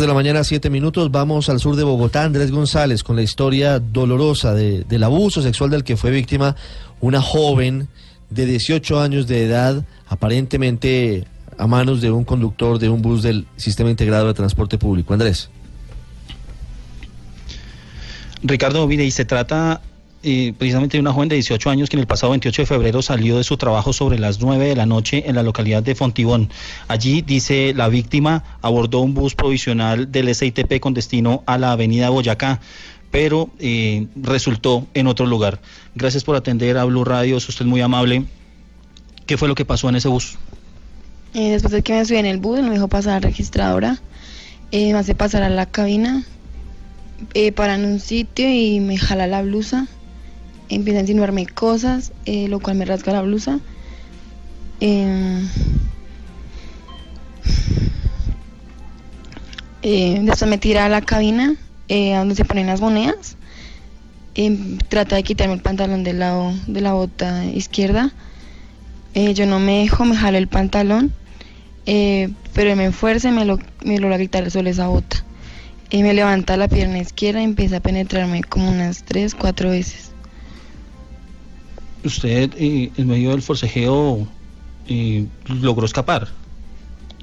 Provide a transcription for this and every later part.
de la mañana, siete minutos, vamos al sur de Bogotá, Andrés González, con la historia dolorosa de, del abuso sexual del que fue víctima una joven de 18 años de edad, aparentemente a manos de un conductor de un bus del Sistema Integrado de Transporte Público. Andrés. Ricardo, mire, y se trata eh, precisamente de una joven de 18 años que en el pasado 28 de febrero salió de su trabajo sobre las 9 de la noche en la localidad de Fontibón. Allí, dice la víctima, abordó un bus provisional del SITP con destino a la avenida Boyacá pero eh, resultó en otro lugar. Gracias por atender a Blue Radio, es usted muy amable. ¿Qué fue lo que pasó en ese bus? Eh, después de que me subí en el bus, me dejó pasar a la registradora, eh, me hace pasar a la cabina, eh, para un sitio y me jala la blusa, empieza a insinuarme cosas, eh, lo cual me rasga la blusa. Eh, eh, después me tira a la cabina, eh, donde se ponen las monedas. Eh, trata de quitarme el pantalón del lado de la bota izquierda. Yo no me dejo, me jalo el pantalón, pero me esfuerza y me lo, me lo logra quitar solo esa bota. Y me levanta la pierna izquierda y empieza a penetrarme como unas tres, cuatro veces. Usted, eh, en medio del forcejeo, eh, logró escapar.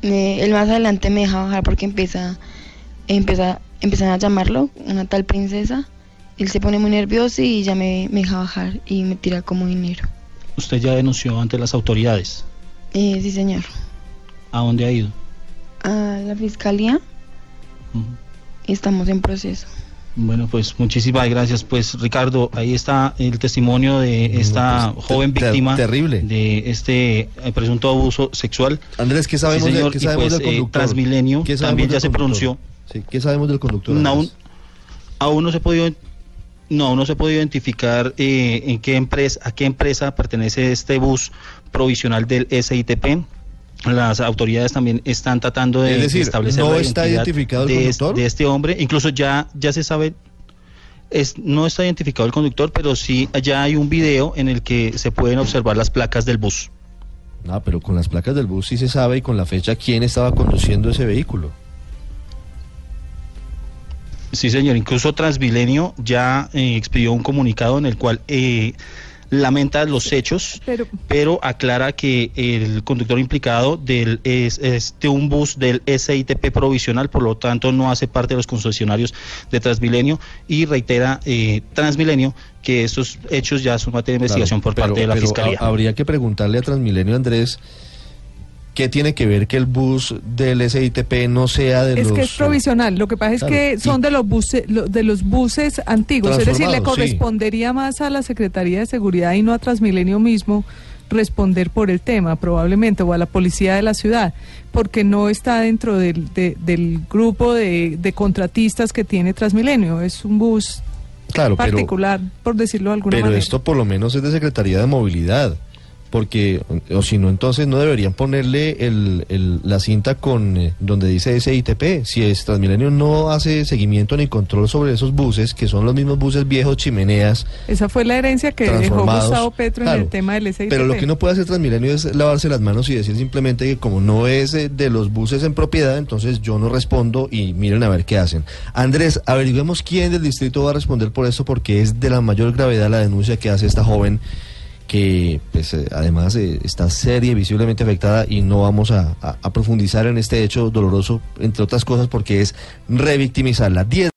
Eh, él más adelante me deja bajar porque empieza, empieza, empiezan a llamarlo, una tal princesa. Él se pone muy nervioso y ya me, me deja bajar y me tira como dinero. Usted ya denunció ante las autoridades. Eh, sí, señor. ¿A dónde ha ido? A la fiscalía estamos en proceso. Bueno, pues muchísimas gracias. Pues Ricardo, ahí está el testimonio de esta pues, joven ter- víctima terrible. de este eh, presunto abuso sexual. Andrés, ¿qué sabemos, Sí, señor, y pues, del eh, conductor? Transmilenio ¿Qué sabemos también ya se pronunció. Sí, ¿Qué sabemos del conductor? No, aún, aún no se ha podido no, aún no se ha podido identificar eh, en qué empresa, a qué empresa pertenece este bus provisional del SITP. Las autoridades también están tratando de Es decir, establecer ¿no la está identificado el conductor? de este hombre. Incluso ya, ya se sabe, es, no está identificado el conductor, pero sí ya hay un video en el que se pueden observar las placas del bus. No, pero con las placas del bus sí se sabe y con la fecha quién estaba conduciendo ese vehículo. Sí, señor. Incluso Transmilenio ya eh, expidió un comunicado en el cual eh, lamenta los hechos, Pero, pero aclara que el conductor implicado del, es, es de un bus del SITP provisional, por lo tanto no hace parte de los concesionarios de Transmilenio y reitera eh, Transmilenio que estos hechos ya son materia de investigación Claro, por parte pero- de la pero Fiscalía. ha- habría que preguntarle a Transmilenio, Andrés, ¿qué tiene que ver que el bus del SITP no sea de es los... que es provisional. Lo que pasa es Claro, que son de los buses, de los buses antiguos. Es decir, le sí. correspondería más a la Secretaría de Seguridad y no a Transmilenio mismo responder por el tema, probablemente, o a la policía de la ciudad, porque no está dentro del, de- del grupo de, de contratistas que tiene Transmilenio. Es un bus Claro, pero, particular, por decirlo de alguna pero manera. esto por lo menos es de Secretaría de Movilidad. Porque, o si no, entonces no deberían ponerle el, el- la cinta con eh, donde dice SITP. Si es Transmilenio no hace seguimiento ni control sobre esos buses, que son los mismos buses viejos, chimeneas, Esa fue la herencia que dejó. Gustavo Petro en el tema del SITP. Pero lo que no puede hacer Transmilenio es lavarse las manos y decir simplemente que como no es eh, de los buses en propiedad, entonces yo no respondo y miren a ver qué hacen. Andrés, averigüemos quién del distrito va a responder por esto porque es de la mayor gravedad la denuncia que hace esta joven que pues eh, además eh, está seria y visiblemente afectada y no vamos a, profundizar en este hecho doloroso, entre otras cosas porque es revictimizarla. 10